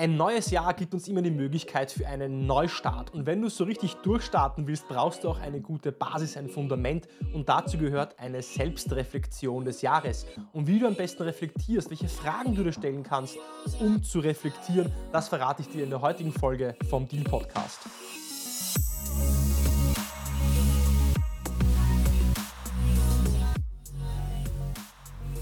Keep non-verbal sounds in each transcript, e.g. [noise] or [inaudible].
Ein neues Jahr gibt uns immer die Möglichkeit für einen Neustart. Und wenn du so richtig durchstarten willst, brauchst du auch eine gute Basis, ein Fundament. Und dazu gehört eine Selbstreflexion des Jahres. Und wie du am besten reflektierst, welche Fragen du dir stellen kannst, um zu reflektieren, das verrate ich dir in der heutigen Folge vom Deal Podcast.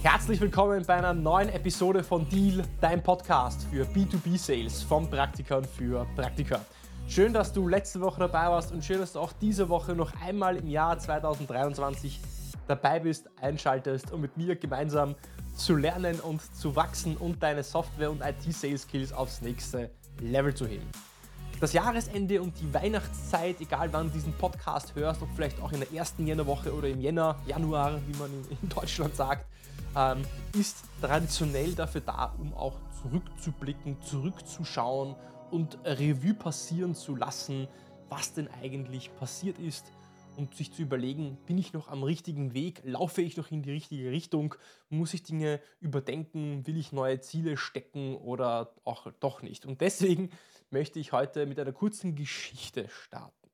Herzlich willkommen bei einer neuen Episode von Deal, dein Podcast für B2B-Sales von Praktikern für Praktiker. Schön, dass du letzte Woche dabei warst und schön, dass du auch diese Woche noch einmal im Jahr 2023 dabei bist, einschaltest, um mit mir gemeinsam zu lernen und zu wachsen und deine Software- und IT-Sales-Skills aufs nächste Level zu heben. Das Jahresende und die Weihnachtszeit, egal wann du diesen Podcast hörst, ob vielleicht auch in der ersten Jännerwoche oder im Jänner, Januar, wie man in Deutschland sagt, ähm, ist traditionell dafür da, um auch zurückzublicken, zurückzuschauen und Revue passieren zu lassen, was denn eigentlich passiert ist und sich zu überlegen, bin ich noch am richtigen Weg, laufe ich noch in die richtige Richtung, muss ich Dinge überdenken, will ich neue Ziele stecken oder auch doch nicht. Und deswegen möchte ich heute mit einer kurzen Geschichte starten.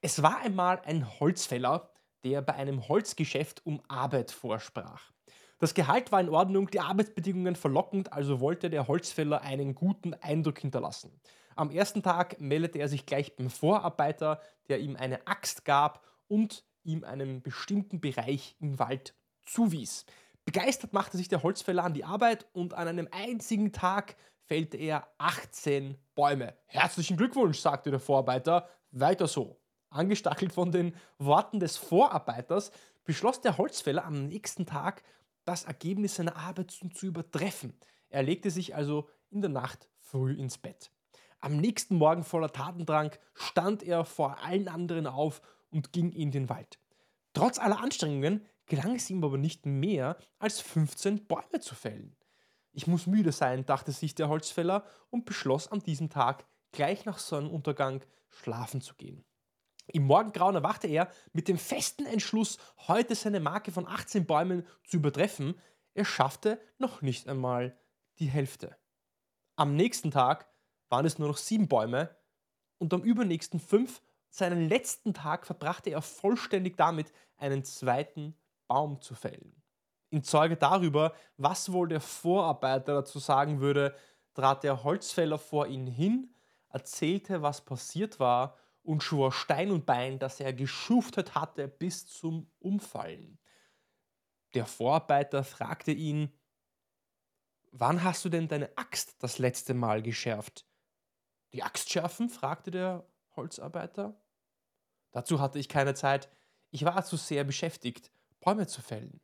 Es war einmal ein Holzfäller, der bei einem Holzgeschäft um Arbeit vorsprach. Das Gehalt war in Ordnung, die Arbeitsbedingungen verlockend, also wollte der Holzfäller einen guten Eindruck hinterlassen. Am ersten Tag meldete er sich gleich beim Vorarbeiter, der ihm eine Axt gab und ihm einen bestimmten Bereich im Wald zuwies. Begeistert machte sich der Holzfäller an die Arbeit und an einem einzigen Tag fällte er 18 Bäume. Herzlichen Glückwunsch, sagte der Vorarbeiter. Weiter so. Angestachelt von den Worten des Vorarbeiters beschloss der Holzfäller am nächsten Tag das Ergebnis seiner Arbeit zu übertreffen. Er legte sich also in der Nacht früh ins Bett. Am nächsten Morgen voller Tatendrang stand er vor allen anderen auf und ging in den Wald. Trotz aller Anstrengungen gelang es ihm aber nicht mehr, als 15 Bäume zu fällen. Ich muss müde sein, dachte sich der Holzfäller und beschloss an diesem Tag gleich nach Sonnenuntergang schlafen zu gehen. Im Morgengrauen erwachte er mit dem festen Entschluss, heute seine Marke von 18 Bäumen zu übertreffen. Er schaffte noch nicht einmal die Hälfte. Am nächsten Tag waren es nur noch sieben Bäume und am übernächsten fünf. Seinen letzten Tag verbrachte er vollständig damit, einen zweiten Baum zu fällen. In Zeuge darüber, was wohl der Vorarbeiter dazu sagen würde, trat der Holzfäller vor ihn hin, erzählte, was passiert war und schwor Stein und Bein, dass er geschuftet hatte bis zum Umfallen. Der Vorarbeiter fragte ihn, Wann hast du denn deine Axt das letzte Mal geschärft? Die Axt schärfen? fragte der Holzarbeiter. Dazu hatte ich keine Zeit, ich war zu sehr beschäftigt, Bäume zu fällen.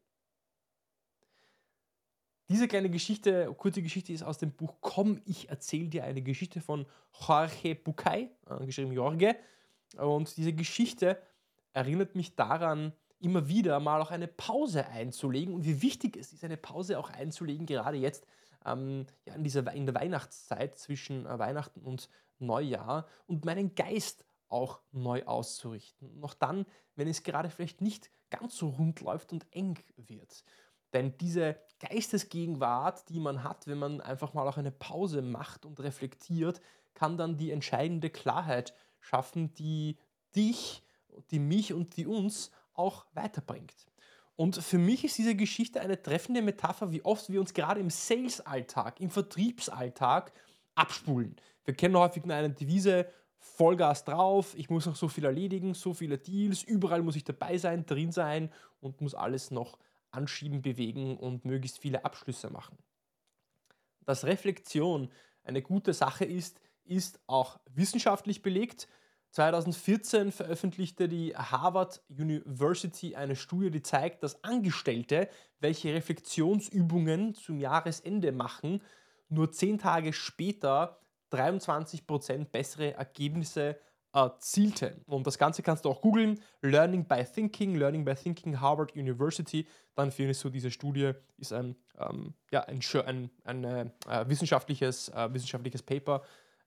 Diese kleine Geschichte, kurze Geschichte ist aus dem Buch Komm, ich erzähle dir eine Geschichte von Jorge Bucay, äh, geschrieben Jorge. Und diese Geschichte erinnert mich daran, immer wieder mal auch eine Pause einzulegen und wie wichtig es ist, eine Pause auch einzulegen, gerade jetzt ähm, ja, in, dieser, in der Weihnachtszeit zwischen äh, Weihnachten und Neujahr und meinen Geist auch neu auszurichten. Noch dann, wenn es gerade vielleicht nicht ganz so rund läuft und eng wird. Denn diese Geistesgegenwart, die man hat, wenn man einfach mal auch eine Pause macht und reflektiert, kann dann die entscheidende Klarheit schaffen, die dich, die mich und die uns auch weiterbringt. Und für mich ist diese Geschichte eine treffende Metapher, wie oft wir uns gerade im Sales-Alltag, im Vertriebsalltag abspulen. Wir kennen häufig nur eine Devise, Vollgas drauf, ich muss noch so viel erledigen, so viele Deals, überall muss ich dabei sein, drin sein und muss alles noch anschieben, bewegen und möglichst viele Abschlüsse machen. Dass Reflexion eine gute Sache ist, ist auch wissenschaftlich belegt. 2014 veröffentlichte die Harvard University eine Studie, die zeigt, dass Angestellte, welche Reflexionsübungen zum Jahresende machen, nur zehn Tage später 23% bessere Ergebnisse erzielte. Und das Ganze kannst du auch googeln. Learning by Thinking, Learning by Thinking, Harvard University. Dann findest du diese Studie, ist ein, ähm, ja, ein, ein, ein äh, wissenschaftliches, äh, wissenschaftliches Paper.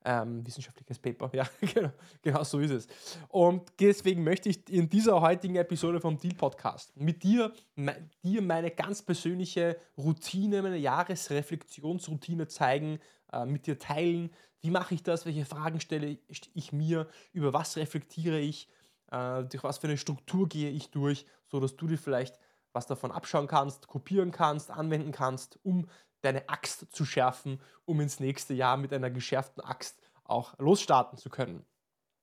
Ähm, wissenschaftliches Paper, [laughs] ja, genau, genau so ist es. Und deswegen möchte ich in dieser heutigen Episode vom Deal Podcast mit dir, me, dir meine ganz persönliche Routine, meine Jahresreflexionsroutine zeigen, äh, mit dir teilen. Wie mache ich das? Welche Fragen stelle ich mir? Über was reflektiere ich? Äh, durch was für eine Struktur gehe ich durch, sodass du dir vielleicht was davon abschauen kannst, kopieren kannst, anwenden kannst, um deine Axt zu schärfen, um ins nächste Jahr mit einer geschärften Axt auch losstarten zu können.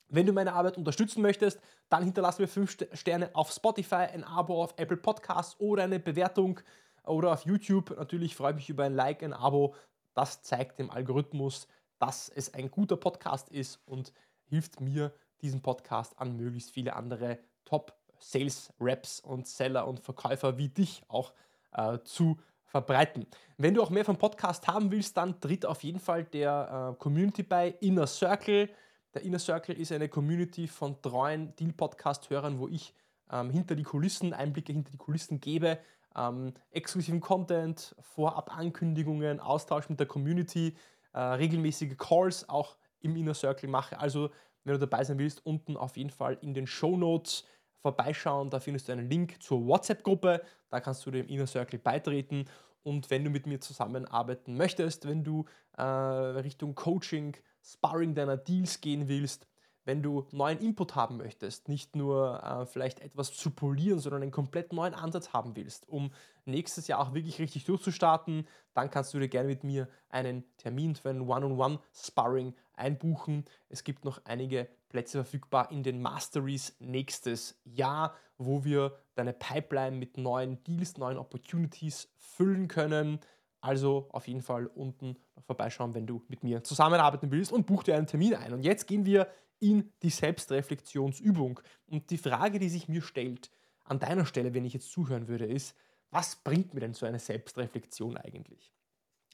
Wenn du meine Arbeit unterstützen möchtest, dann hinterlass mir 5 Sterne auf Spotify, ein Abo auf Apple Podcasts oder eine Bewertung oder auf YouTube. Natürlich freue ich mich über ein Like, ein Abo. Das zeigt dem Algorithmus, dass es ein guter Podcast ist und hilft mir, diesen Podcast an möglichst viele andere Top-Sales-Reps und Seller und Verkäufer wie dich auch äh, zu verbreiten. Wenn du auch mehr vom Podcast haben willst, dann tritt auf jeden Fall der äh, Community bei Inner Circle. Der Inner Circle ist eine Community von treuen Deal-Podcast-Hörern, wo ich ähm, hinter die Kulissen, Einblicke hinter die Kulissen gebe, ähm, exklusiven Content, Vorab-Ankündigungen, Austausch mit der Community, äh, regelmäßige Calls auch im Inner Circle mache. Also, wenn du dabei sein willst, unten auf jeden Fall in den Show Notes vorbeischauen. Da findest du einen Link zur WhatsApp-Gruppe. Da kannst du dem Inner Circle beitreten. Und wenn du mit mir zusammenarbeiten möchtest, wenn du äh, Richtung Coaching, Sparring deiner Deals gehen willst, wenn du neuen Input haben möchtest, nicht nur äh, vielleicht etwas zu polieren, sondern einen komplett neuen Ansatz haben willst, um nächstes Jahr auch wirklich richtig durchzustarten, dann kannst du dir gerne mit mir einen Termin für ein One-on-One-Sparring einbuchen. Es gibt noch einige Plätze verfügbar in den Masteries nächstes Jahr, wo wir deine Pipeline mit neuen Deals, neuen Opportunities füllen können. Also auf jeden Fall unten noch vorbeischauen, wenn du mit mir zusammenarbeiten willst und buch dir einen Termin ein. Und jetzt gehen wir in die Selbstreflexionsübung. Und die Frage, die sich mir stellt, an deiner Stelle, wenn ich jetzt zuhören würde, ist, was bringt mir denn so eine Selbstreflexion eigentlich?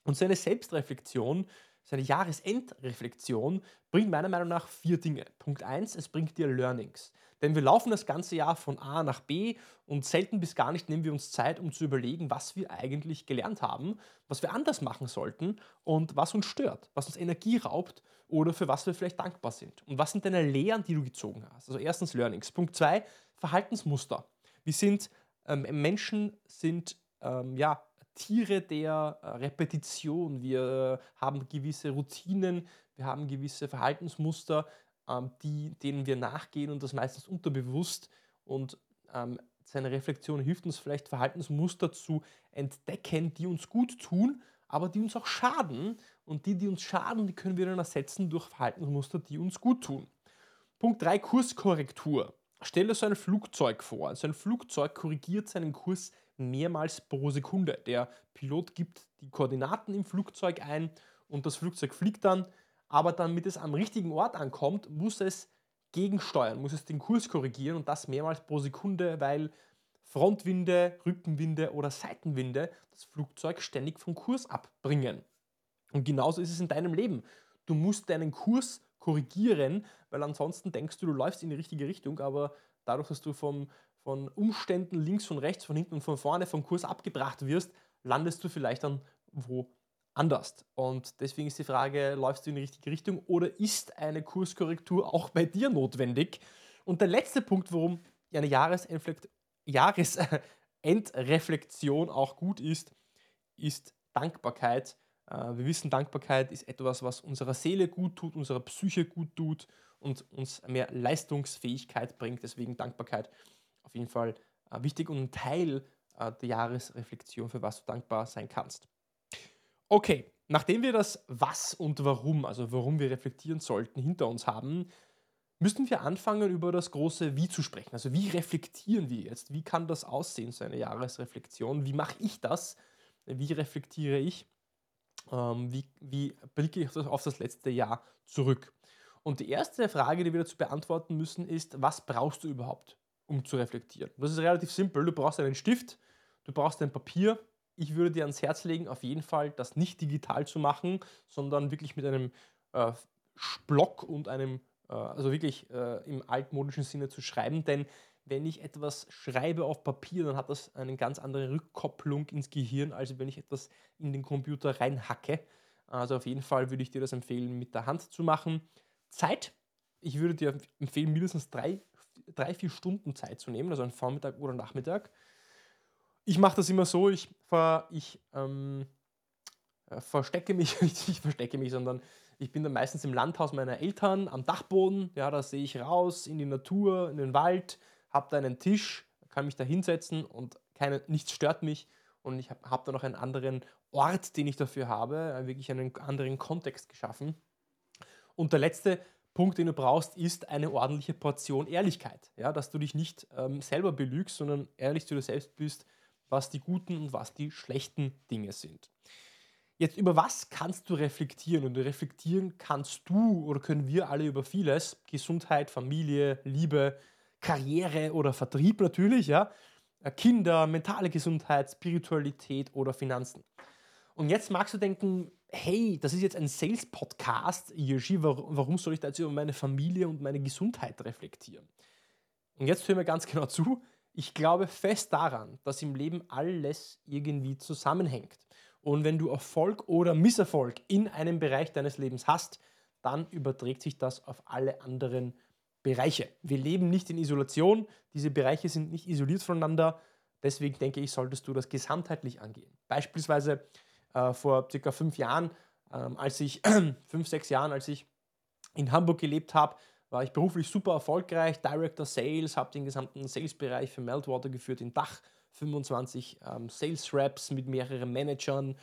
Und so eine Selbstreflexion, so eine Jahresendreflexion bringt meiner Meinung nach vier Dinge. Punkt eins: es bringt dir Learnings. Denn wir laufen das ganze Jahr von A nach B und selten bis gar nicht nehmen wir uns Zeit, um zu überlegen, was wir eigentlich gelernt haben, was wir anders machen sollten und was uns stört, was uns Energie raubt oder für was wir vielleicht dankbar sind. Und was sind deine Lehren, die du gezogen hast? Also erstens Learnings. Punkt zwei, Verhaltensmuster. Wir sind, ähm, Menschen sind ähm, ja, Tiere der äh, Repetition. Wir äh, haben gewisse Routinen, wir haben gewisse Verhaltensmuster, ähm, die, denen wir nachgehen und das meistens unterbewusst. Und ähm, seine Reflexion hilft uns vielleicht, Verhaltensmuster zu entdecken, die uns gut tun, aber die uns auch schaden. Und die, die uns schaden, die können wir dann ersetzen durch Verhaltensmuster, die uns gut tun. Punkt 3, Kurskorrektur. Stell dir so ein Flugzeug vor. So ein Flugzeug korrigiert seinen Kurs mehrmals pro Sekunde. Der Pilot gibt die Koordinaten im Flugzeug ein und das Flugzeug fliegt dann aber damit es am richtigen Ort ankommt, muss es gegensteuern, muss es den Kurs korrigieren und das mehrmals pro Sekunde, weil Frontwinde, Rückenwinde oder Seitenwinde das Flugzeug ständig vom Kurs abbringen. Und genauso ist es in deinem Leben. Du musst deinen Kurs korrigieren, weil ansonsten denkst du, du läufst in die richtige Richtung, aber dadurch, dass du vom, von Umständen links und rechts, von hinten und von vorne vom Kurs abgebracht wirst, landest du vielleicht dann wo anders. Und deswegen ist die Frage, läufst du in die richtige Richtung oder ist eine Kurskorrektur auch bei dir notwendig? Und der letzte Punkt, warum eine Jahresendreflexion [laughs] auch gut ist, ist Dankbarkeit. Äh, wir wissen, Dankbarkeit ist etwas, was unserer Seele gut tut, unserer Psyche gut tut und uns mehr Leistungsfähigkeit bringt. Deswegen Dankbarkeit auf jeden Fall äh, wichtig und ein Teil äh, der Jahresreflexion, für was du dankbar sein kannst. Okay, nachdem wir das Was und Warum, also warum wir reflektieren sollten, hinter uns haben, müssen wir anfangen, über das große Wie zu sprechen. Also wie reflektieren wir jetzt? Wie kann das aussehen, so eine Jahresreflexion? Wie mache ich das? Wie reflektiere ich? Ähm, wie, wie blicke ich auf das letzte Jahr zurück? Und die erste Frage, die wir dazu beantworten müssen, ist, was brauchst du überhaupt, um zu reflektieren? Das ist relativ simpel. Du brauchst einen Stift, du brauchst ein Papier ich würde dir ans Herz legen, auf jeden Fall das nicht digital zu machen, sondern wirklich mit einem äh, Block und einem, also wirklich äh, im altmodischen Sinne zu schreiben. Denn wenn ich etwas schreibe auf Papier, dann hat das eine ganz andere Rückkopplung ins Gehirn, als wenn ich etwas in den Computer reinhacke. Also auf jeden Fall würde ich dir das empfehlen, mit der Hand zu machen. Zeit. Ich würde dir empfehlen, mindestens drei, drei vier Stunden Zeit zu nehmen, also einen Vormittag oder Nachmittag ich mache das immer so, ich, ich ähm, äh, verstecke mich, [laughs] ich verstecke mich, sondern ich bin dann meistens im Landhaus meiner Eltern am Dachboden. Ja, da sehe ich raus in die Natur, in den Wald, habe da einen Tisch, kann mich da hinsetzen und keine, nichts stört mich. Und ich habe hab da noch einen anderen Ort, den ich dafür habe, äh, wirklich einen anderen Kontext geschaffen. Und der letzte Punkt, den du brauchst, ist eine ordentliche Portion Ehrlichkeit. Ja, dass du dich nicht ähm, selber belügst, sondern ehrlich zu dir selbst bist, was die guten und was die schlechten Dinge sind. Jetzt über was kannst du reflektieren? Und reflektieren kannst du oder können wir alle über vieles. Gesundheit, Familie, Liebe, Karriere oder Vertrieb natürlich, ja. Äh, Kinder, mentale Gesundheit, Spiritualität oder Finanzen. Und jetzt magst du denken, hey, das ist jetzt ein Sales-Podcast, Yoshi, warum soll ich da jetzt über meine Familie und meine Gesundheit reflektieren? Und jetzt hören wir ganz [laughs] genau zu. Ich glaube fest daran, dass im Leben alles irgendwie zusammenhängt. Und wenn du Erfolg oder Misserfolg in einem Bereich deines Lebens hast, dann überträgt sich das auf alle anderen Bereiche. Wir leben nicht in Isolation, diese Bereiche sind nicht isoliert voneinander. Deswegen denke ich, solltest du das gesamtheitlich angehen. Beispielsweise äh, vor circa fünf Jahren, ähm, als ich, [clears throat] fünf, sechs Jahren, als ich in Hamburg gelebt habe, war ich beruflich super erfolgreich, Director Sales, habe den gesamten Sales-Bereich für Meltwater geführt in Dach 25 ähm, Sales Reps mit mehreren Managern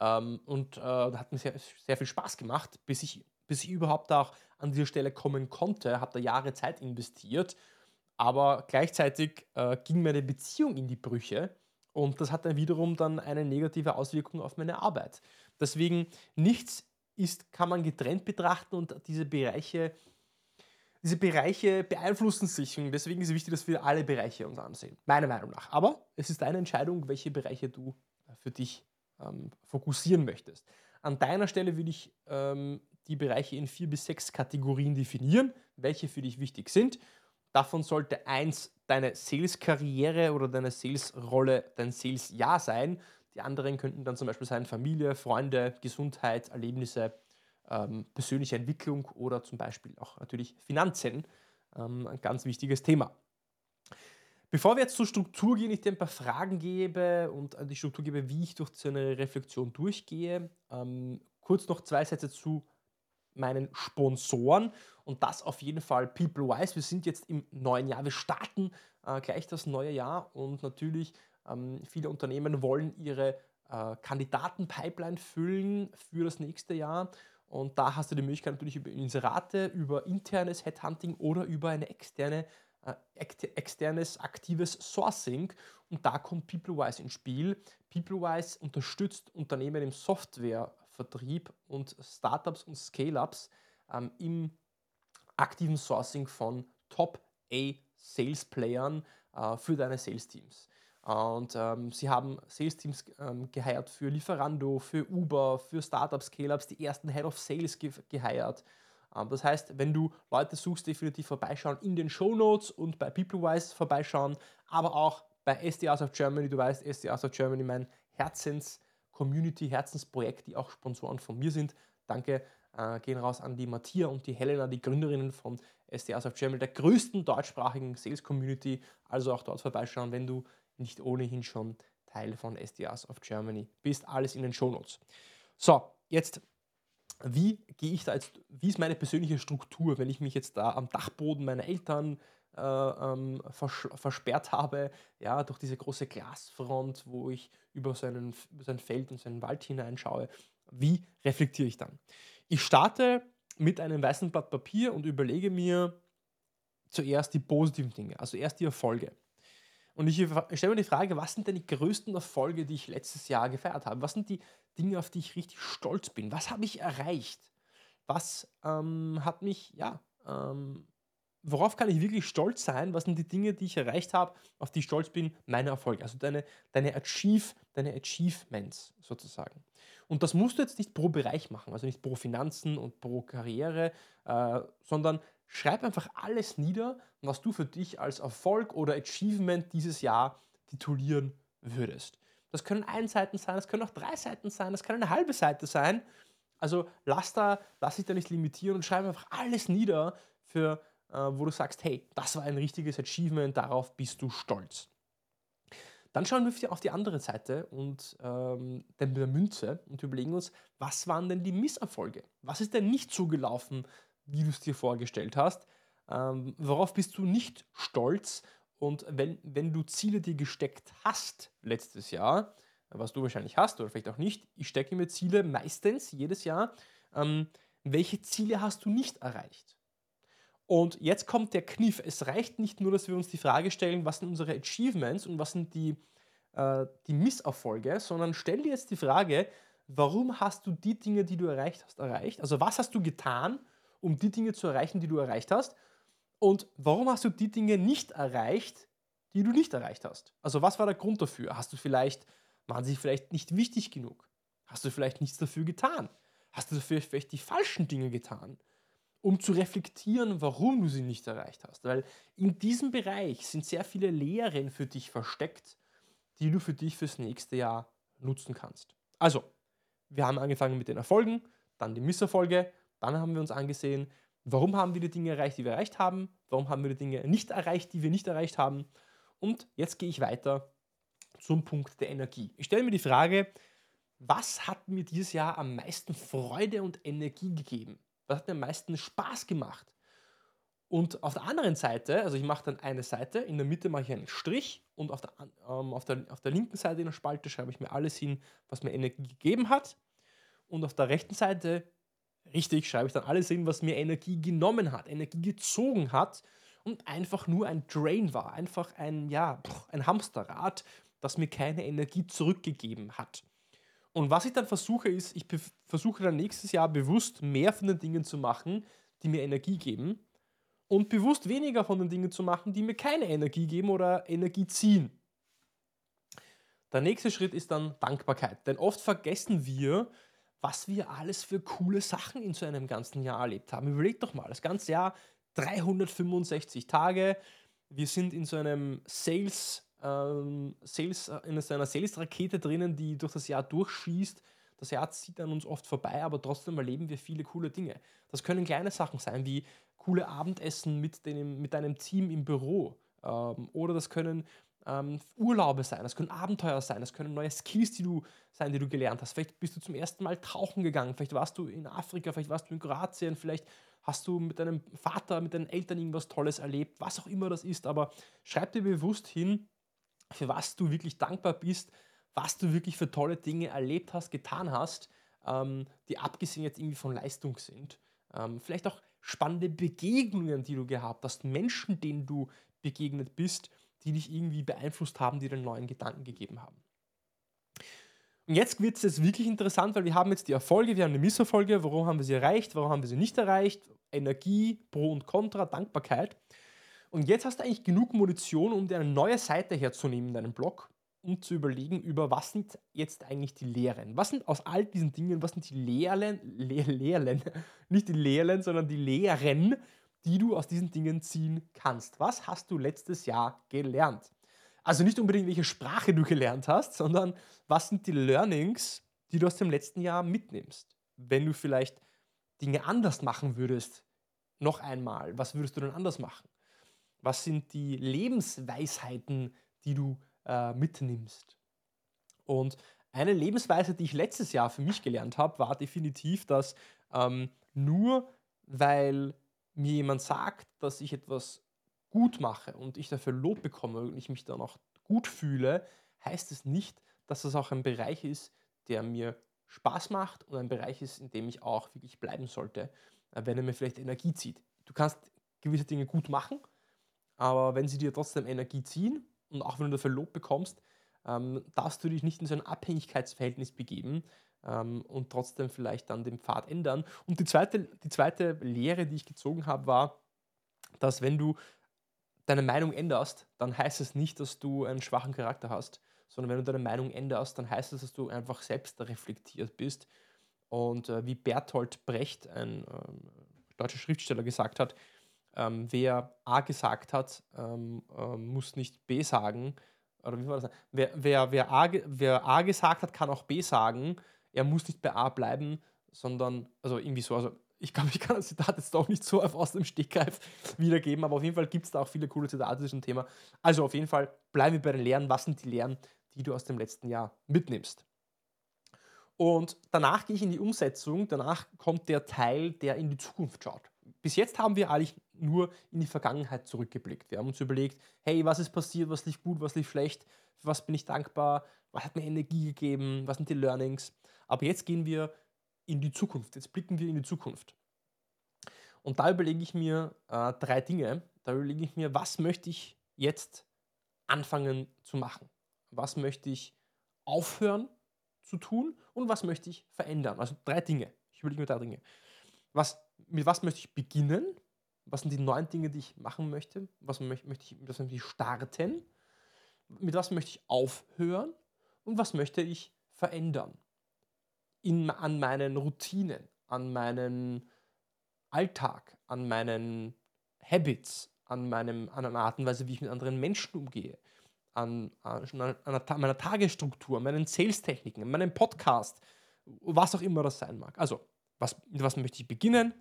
ähm, und äh, hat mir sehr, sehr viel Spaß gemacht, bis ich, bis ich überhaupt auch an diese Stelle kommen konnte, habe da Jahre Zeit investiert, aber gleichzeitig äh, ging meine Beziehung in die Brüche und das hat dann wiederum dann eine negative Auswirkung auf meine Arbeit. Deswegen nichts ist, kann man getrennt betrachten und diese Bereiche diese Bereiche beeinflussen sich und deswegen ist es wichtig, dass wir alle Bereiche uns ansehen. Meiner Meinung nach. Aber es ist deine Entscheidung, welche Bereiche du äh, für dich ähm, fokussieren möchtest. An deiner Stelle würde ich ähm, die Bereiche in vier bis sechs Kategorien definieren, welche für dich wichtig sind. Davon sollte eins deine Sales-Karriere oder deine Sales-Rolle, dein Sales-Jahr sein. Die anderen könnten dann zum Beispiel sein Familie, Freunde, Gesundheit, Erlebnisse, ähm, persönliche Entwicklung oder zum Beispiel auch natürlich Finanzen. Ähm, ein ganz wichtiges Thema. Bevor wir jetzt zur Struktur gehen, ich dir ein paar Fragen gebe und die Struktur gebe, wie ich durch so eine Reflexion durchgehe, ähm, kurz noch zwei Sätze zu meinen Sponsoren und das auf jeden Fall PeopleWise. Wir sind jetzt im neuen Jahr, wir starten äh, gleich das neue Jahr und natürlich ähm, viele Unternehmen wollen ihre äh, Kandidatenpipeline füllen für das nächste Jahr und da hast du die Möglichkeit natürlich über Inserate, über internes Headhunting oder über ein externe, äh, externes aktives Sourcing. Und da kommt PeopleWise ins Spiel. PeopleWise unterstützt Unternehmen im Softwarevertrieb und Startups und Scale-Ups ähm, im aktiven Sourcing von Top-A-Sales-Playern äh, für deine Sales-Teams. Und ähm, sie haben Sales-Teams ähm, geheiert für Lieferando, für Uber, für Startups, Scale-Ups, die ersten Head of Sales ge geheiert. Ähm, das heißt, wenn du Leute suchst, definitiv vorbeischauen in den Show Notes und bei PeopleWise vorbeischauen, aber auch bei SDRs of Germany. Du weißt, SDRs of Germany, mein Herzens-Community, Herzensprojekt, die auch Sponsoren von mir sind. Danke äh, gehen raus an die Matthias und die Helena, die Gründerinnen von SDRs of Germany, der größten deutschsprachigen Sales-Community. Also auch dort vorbeischauen, wenn du nicht ohnehin schon Teil von SDRs of Germany bist. Alles in den Shownotes. So, jetzt, wie gehe ich da jetzt, wie ist meine persönliche Struktur, wenn ich mich jetzt da am Dachboden meiner Eltern äh, ähm, vers versperrt habe, ja, durch diese große Glasfront, wo ich über so, einen, über so ein Feld und so einen Wald hineinschaue. Wie reflektiere ich dann? Ich starte mit einem weißen Blatt Papier und überlege mir zuerst die positiven Dinge, also erst die Erfolge. Und ich stelle mir die Frage, was sind denn die größten Erfolge, die ich letztes Jahr gefeiert habe? Was sind die Dinge, auf die ich richtig stolz bin? Was habe ich erreicht? Was ähm, hat mich, ja, ähm, worauf kann ich wirklich stolz sein? Was sind die Dinge, die ich erreicht habe, auf die ich stolz bin? Meine Erfolge, also deine, deine, Achieve, deine Achievements sozusagen. Und das musst du jetzt nicht pro Bereich machen, also nicht pro Finanzen und pro Karriere, äh, sondern schreib einfach alles nieder, was du für dich als Erfolg oder Achievement dieses Jahr titulieren würdest. Das können ein Seiten sein, das können auch drei Seiten sein, das kann eine halbe Seite sein. Also lass, da, lass dich da nicht limitieren und schreib einfach alles nieder, für, äh, wo du sagst, hey, das war ein richtiges Achievement, darauf bist du stolz. Dann schauen wir auf die andere Seite und ähm, der Münze und überlegen uns, was waren denn die Misserfolge? Was ist denn nicht so gelaufen, wie du es dir vorgestellt hast? Ähm, worauf bist du nicht stolz? Und wenn, wenn du Ziele dir gesteckt hast letztes Jahr, was du wahrscheinlich hast oder vielleicht auch nicht, ich stecke mir Ziele meistens jedes Jahr, ähm, welche Ziele hast du nicht erreicht? Und jetzt kommt der Kniff. Es reicht nicht nur, dass wir uns die Frage stellen, was sind unsere Achievements und was sind die, äh, die Misserfolge, sondern stell dir jetzt die Frage, warum hast du die Dinge, die du erreicht hast, erreicht? Also was hast du getan, um die Dinge zu erreichen, die du erreicht hast? Und warum hast du die Dinge nicht erreicht, die du nicht erreicht hast? Also was war der Grund dafür? Hast du vielleicht, waren sie vielleicht nicht wichtig genug? Hast du vielleicht nichts dafür getan? Hast du dafür vielleicht die falschen Dinge getan? um zu reflektieren, warum du sie nicht erreicht hast. Weil in diesem Bereich sind sehr viele Lehren für dich versteckt, die du für dich fürs nächste Jahr nutzen kannst. Also, wir haben angefangen mit den Erfolgen, dann die Misserfolge, dann haben wir uns angesehen, warum haben wir die Dinge erreicht, die wir erreicht haben, warum haben wir die Dinge nicht erreicht, die wir nicht erreicht haben. Und jetzt gehe ich weiter zum Punkt der Energie. Ich stelle mir die Frage, was hat mir dieses Jahr am meisten Freude und Energie gegeben? was hat mir am meisten Spaß gemacht? Und auf der anderen Seite, also ich mache dann eine Seite, in der Mitte mache ich einen Strich und auf der, ähm, auf, der, auf der linken Seite in der Spalte schreibe ich mir alles hin, was mir Energie gegeben hat. Und auf der rechten Seite, richtig, schreibe ich dann alles hin, was mir Energie genommen hat, Energie gezogen hat und einfach nur ein Drain war, einfach ein, ja, ein Hamsterrad, das mir keine Energie zurückgegeben hat. Und was ich dann versuche, ist, ich versuche dann nächstes Jahr bewusst mehr von den Dingen zu machen, die mir Energie geben und bewusst weniger von den Dingen zu machen, die mir keine Energie geben oder Energie ziehen. Der nächste Schritt ist dann Dankbarkeit. Denn oft vergessen wir, was wir alles für coole Sachen in so einem ganzen Jahr erlebt haben. Überleg doch mal, das ganze Jahr 365 Tage. Wir sind in so einem Sales- ähm, Sales, äh, in einer Sales-Rakete drinnen, die durch das Jahr durchschießt. Das Jahr zieht an uns oft vorbei, aber trotzdem erleben wir viele coole Dinge. Das können kleine Sachen sein, wie coole Abendessen mit, dem, mit deinem Team im Büro. Ähm, oder das können ähm, Urlaube sein, das können Abenteuer sein, das können neue Skills die du, sein, die du gelernt hast. Vielleicht bist du zum ersten Mal tauchen gegangen, vielleicht warst du in Afrika, vielleicht warst du in Kroatien, vielleicht hast du mit deinem Vater, mit deinen Eltern irgendwas Tolles erlebt, was auch immer das ist. Aber schreib dir bewusst hin, für was du wirklich dankbar bist, was du wirklich für tolle Dinge erlebt hast, getan hast, ähm, die abgesehen jetzt irgendwie von Leistung sind. Ähm, vielleicht auch spannende Begegnungen, die du gehabt hast, Menschen, denen du begegnet bist, die dich irgendwie beeinflusst haben, die dir neuen Gedanken gegeben haben. Und jetzt wird es wirklich interessant, weil wir haben jetzt die Erfolge, wir haben eine Misserfolge, warum haben wir sie erreicht, warum haben wir sie nicht erreicht, Energie, Pro und Contra, Dankbarkeit. Und jetzt hast du eigentlich genug Munition, um dir eine neue Seite herzunehmen in deinem Blog um zu überlegen, über was sind jetzt eigentlich die Lehren. Was sind aus all diesen Dingen, was sind die Lehren, Le Lehren, [laughs] nicht die Lehren, sondern die Lehren, die du aus diesen Dingen ziehen kannst. Was hast du letztes Jahr gelernt? Also nicht unbedingt, welche Sprache du gelernt hast, sondern was sind die Learnings, die du aus dem letzten Jahr mitnimmst? Wenn du vielleicht Dinge anders machen würdest, noch einmal, was würdest du dann anders machen? Was sind die Lebensweisheiten, die du äh, mitnimmst? Und eine Lebensweise, die ich letztes Jahr für mich gelernt habe, war definitiv, dass ähm, nur weil mir jemand sagt, dass ich etwas gut mache und ich dafür Lob bekomme und ich mich dann auch gut fühle, heißt es nicht, dass das auch ein Bereich ist, der mir Spaß macht und ein Bereich ist, in dem ich auch wirklich bleiben sollte, äh, wenn er mir vielleicht Energie zieht. Du kannst gewisse Dinge gut machen, aber wenn sie dir trotzdem Energie ziehen und auch wenn du dafür Lob bekommst, ähm, darfst du dich nicht in so ein Abhängigkeitsverhältnis begeben ähm, und trotzdem vielleicht dann den Pfad ändern. Und die zweite, die zweite Lehre, die ich gezogen habe, war, dass wenn du deine Meinung änderst, dann heißt es nicht, dass du einen schwachen Charakter hast, sondern wenn du deine Meinung änderst, dann heißt es, dass du einfach selbst reflektiert bist. Und äh, wie Bertolt Brecht, ein äh, deutscher Schriftsteller, gesagt hat, ähm, wer A gesagt hat, ähm, ähm, muss nicht B sagen. Oder wie war das? Wer, wer, wer, A, wer A gesagt hat, kann auch B sagen. Er muss nicht bei A bleiben, sondern, also irgendwie so, also ich glaube, ich kann das Zitat jetzt doch nicht so [laughs] aus dem Stegreif wiedergeben, aber auf jeden Fall gibt es da auch viele coole Zitate zu diesem Thema. Also auf jeden Fall bleiben wir bei den Lehren. Was sind die Lehren, die du aus dem letzten Jahr mitnimmst? Und danach gehe ich in die Umsetzung. Danach kommt der Teil, der in die Zukunft schaut. Bis jetzt haben wir eigentlich nur in die Vergangenheit zurückgeblickt. Wir haben uns überlegt, hey, was ist passiert, was lief gut, was lief schlecht, für was bin ich dankbar, was hat mir Energie gegeben, was sind die Learnings. Aber jetzt gehen wir in die Zukunft. Jetzt blicken wir in die Zukunft. Und da überlege ich mir äh, drei Dinge. Da überlege ich mir, was möchte ich jetzt anfangen zu machen? Was möchte ich aufhören zu tun und was möchte ich verändern? Also drei Dinge. Ich überlege mir drei Dinge. Was, mit was möchte ich beginnen? Was sind die neuen Dinge, die ich machen möchte? Was möchte, ich, was möchte ich starten? Mit was möchte ich aufhören? Und was möchte ich verändern? in, an meinen Routinen, an meinen Alltag, an meinen Habits, an, meinem, an einer Art und Weise, wie ich mit anderen Menschen umgehe, an, an, an meiner Tagesstruktur, meinen Sales-Techniken, meinem Podcast, was auch immer das sein mag. Also, was, mit was möchte ich beginnen,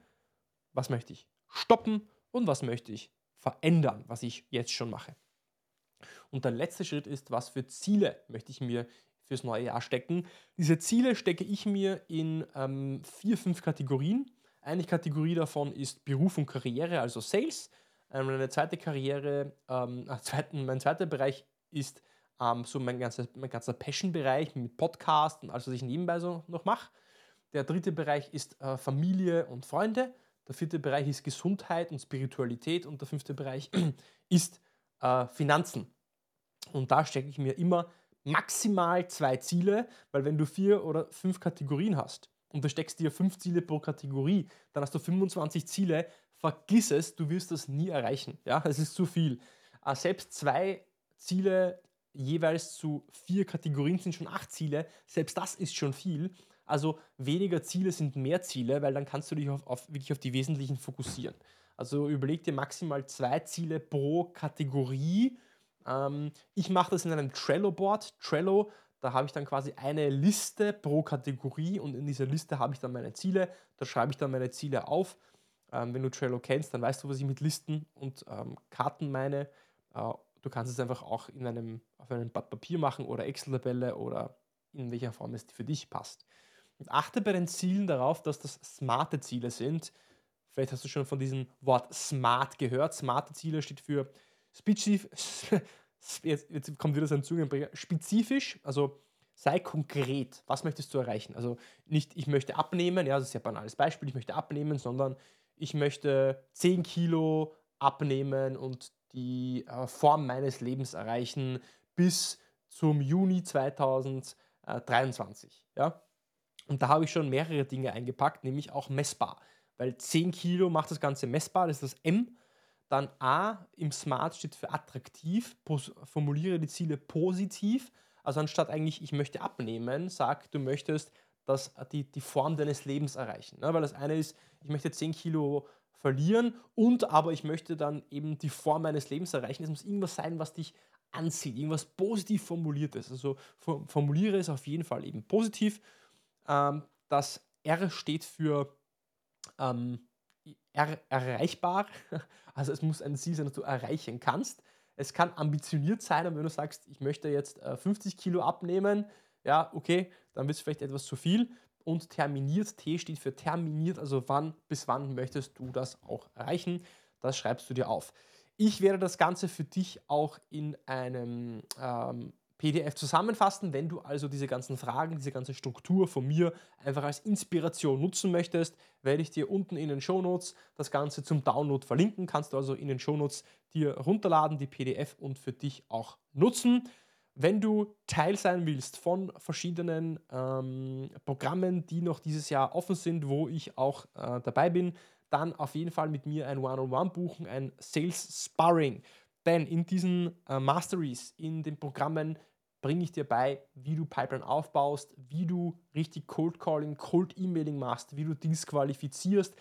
was möchte ich stoppen und was möchte ich verändern, was ich jetzt schon mache. Und der letzte Schritt ist, was für Ziele möchte ich mir fürs neue Jahr stecken. Diese Ziele stecke ich mir in ähm, vier, fünf Kategorien. Eine Kategorie davon ist Beruf und Karriere, also Sales. Ähm, eine zweite Karriere, ähm, [laughs] zweiten, mein zweiter Bereich ist ähm, so mein ganzer, mein ganzer Passion-Bereich mit Podcast und alles, was ich nebenbei so noch mache. Der dritte Bereich ist äh, Familie und Freunde. Der vierte Bereich ist Gesundheit und Spiritualität. Und der fünfte Bereich [clears throat] ist äh, Finanzen. Und da stecke ich mir immer maximal zwei Ziele, weil wenn du vier oder fünf Kategorien hast und du steckst dir fünf Ziele pro Kategorie, dann hast du 25 Ziele, vergiss es, du wirst das nie erreichen. Ja, es ist zu viel. Äh, selbst zwei Ziele jeweils zu vier Kategorien sind schon acht Ziele, selbst das ist schon viel. Also weniger Ziele sind mehr Ziele, weil dann kannst du dich auf, auf, wirklich auf die wesentlichen fokussieren. Also überleg dir maximal zwei Ziele pro Kategorie ähm, ich mache das in einem Trello-Board. Trello, da habe ich dann quasi eine Liste pro Kategorie und in dieser Liste habe ich dann meine Ziele. Da schreibe ich dann meine Ziele auf. Ähm, wenn du Trello kennst, dann weißt du, was ich mit Listen und ähm, Karten meine. Äh, du kannst es einfach auch in einem, auf einem Blatt Papier machen oder Excel-Tabelle oder in welcher Form es für dich passt. Und achte bei den Zielen darauf, dass das smarte Ziele sind. Vielleicht hast du schon von diesem Wort smart gehört. Smarte Ziele steht für spezifisch, [laughs] jetzt, jetzt kommt wieder so ein Zungenbrecher, spezifisch, also sei konkret, was möchtest du erreichen? Also nicht, ich möchte abnehmen, ja, das ist ja ein banales Beispiel, ich möchte abnehmen, sondern ich möchte 10 Kilo abnehmen und die äh, Form meines Lebens erreichen bis zum Juni 2023. Ja? Und da habe ich schon mehrere Dinge eingepackt, nämlich auch messbar. Weil 10 Kilo macht das Ganze messbar, das ist das M. Dann A im Smart steht für attraktiv, formuliere die Ziele positiv. Also anstatt eigentlich, ich möchte abnehmen, sag, du möchtest das, die, die Form deines Lebens erreichen. Ne? Weil das eine ist, ich möchte 10 Kilo verlieren und aber ich möchte dann eben die Form meines Lebens erreichen. Es muss irgendwas sein, was dich anzieht, irgendwas positiv formuliertes. Also formuliere es auf jeden Fall eben positiv. Ähm, das R steht für ähm, er erreichbar. [laughs] Also es muss ein Ziel sein, das du erreichen kannst. Es kann ambitioniert sein, und wenn du sagst, ich möchte jetzt 50 äh, Kilo abnehmen, ja, okay, dann wird es vielleicht etwas zu viel. Und terminiert, T steht für terminiert, also wann bis wann möchtest du das auch erreichen. Das schreibst du dir auf. Ich werde das Ganze für dich auch in einem ähm, PDF zusammenfassen. Wenn du also diese ganzen Fragen, diese ganze Struktur von mir einfach als Inspiration nutzen möchtest, werde ich dir unten in den Shownotes das Ganze zum Download verlinken. Kannst du also in den Shownotes dir runterladen, die PDF und für dich auch nutzen. Wenn du Teil sein willst von verschiedenen ähm, Programmen, die noch dieses Jahr offen sind, wo ich auch äh, dabei bin, dann auf jeden Fall mit mir ein One-on-One -on -One buchen, ein Sales Sparring. Denn in diesen äh, Masteries, in den Programmen bringe ich dir bei, wie du Pipeline aufbaust, wie du richtig Cold Calling, Cold Emailing machst, wie du Deals qualifizierst,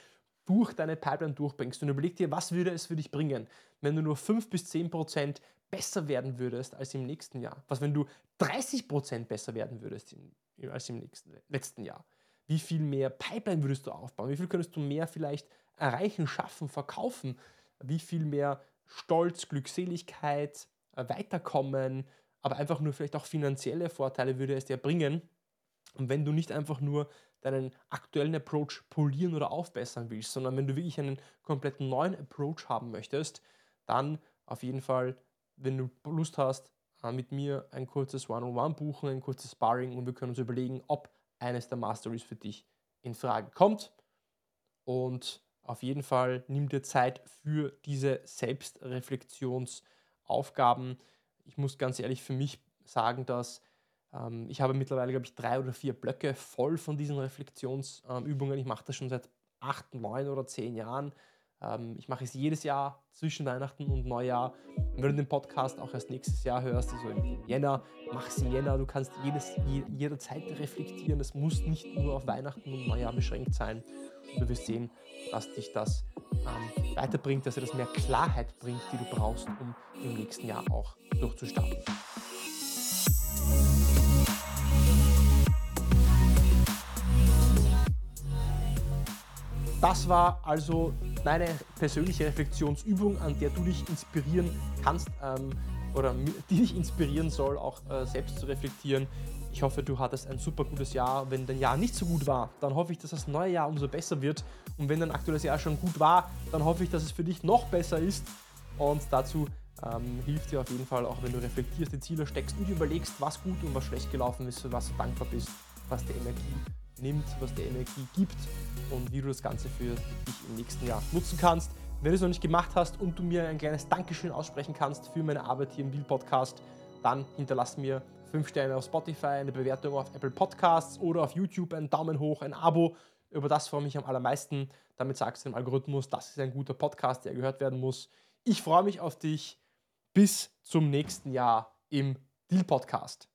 durch deine Pipeline durchbringst. Und überleg dir, was würde es für dich bringen, wenn du nur 5 bis 10 Prozent besser werden würdest als im nächsten Jahr? Was, wenn du 30 Prozent besser werden würdest als im nächsten, letzten Jahr? Wie viel mehr Pipeline würdest du aufbauen? Wie viel könntest du mehr vielleicht erreichen, schaffen, verkaufen? Wie viel mehr Stolz, Glückseligkeit, äh, Weiterkommen, aber einfach nur vielleicht auch finanzielle Vorteile würde es dir bringen. Und wenn du nicht einfach nur deinen aktuellen Approach polieren oder aufbessern willst, sondern wenn du wirklich einen kompletten neuen Approach haben möchtest, dann auf jeden Fall, wenn du Lust hast, äh, mit mir ein kurzes One-on-One buchen, ein kurzes Sparring und wir können uns überlegen, ob eines der Masteries für dich in Frage kommt. Und auf jeden Fall nimm dir Zeit für diese Selbstreflexionsaufgaben. Ich muss ganz ehrlich für mich sagen, dass ähm, ich habe mittlerweile, glaube ich, drei oder vier Blöcke voll von diesen Reflexionsübungen. Ich mache das schon seit acht, neun oder zehn Jahren. Ähm, ich mache es jedes Jahr zwischen Weihnachten und Neujahr. Wenn du den Podcast auch erst nächstes Jahr hörst, also im Jänner, mach es im Jänner. Du kannst jedes, jederzeit reflektieren. Es muss nicht nur auf Weihnachten und Neujahr beschränkt sein. Du wirst sehen, dass dich das ähm, weiterbringt, dass dir das mehr Klarheit bringt, die du brauchst, um im nächsten Jahr auch durchzustarten. Das war also meine persönliche Reflexionsübung, an der du dich inspirieren kannst ähm, oder die dich inspirieren soll, auch äh, selbst zu reflektieren. Ich hoffe, du hattest ein super gutes Jahr. Wenn dein Jahr nicht so gut war, dann hoffe ich, dass das neue Jahr umso besser wird. Und wenn dein aktuelles Jahr schon gut war, dann hoffe ich, dass es für dich noch besser ist. Und dazu ähm, hilft dir auf jeden Fall, auch wenn du reflektierst, die Ziele steckst und überlegst, was gut und was schlecht gelaufen ist, für was du dankbar bist, was dir Energie nimmt, was dir Energie gibt und wie du das Ganze für dich im nächsten Jahr nutzen kannst. Wenn du es noch nicht gemacht hast und du mir ein kleines Dankeschön aussprechen kannst für meine Arbeit hier im Deal Podcast, dann hinterlass mir 5 Sterne auf Spotify, eine Bewertung auf Apple Podcasts oder auf YouTube, einen Daumen hoch, ein Abo. Über das freue ich mich am allermeisten. Damit sagst du dem Algorithmus, das ist ein guter Podcast, der gehört werden muss. Ich freue mich auf dich. Bis zum nächsten Jahr im Deal Podcast.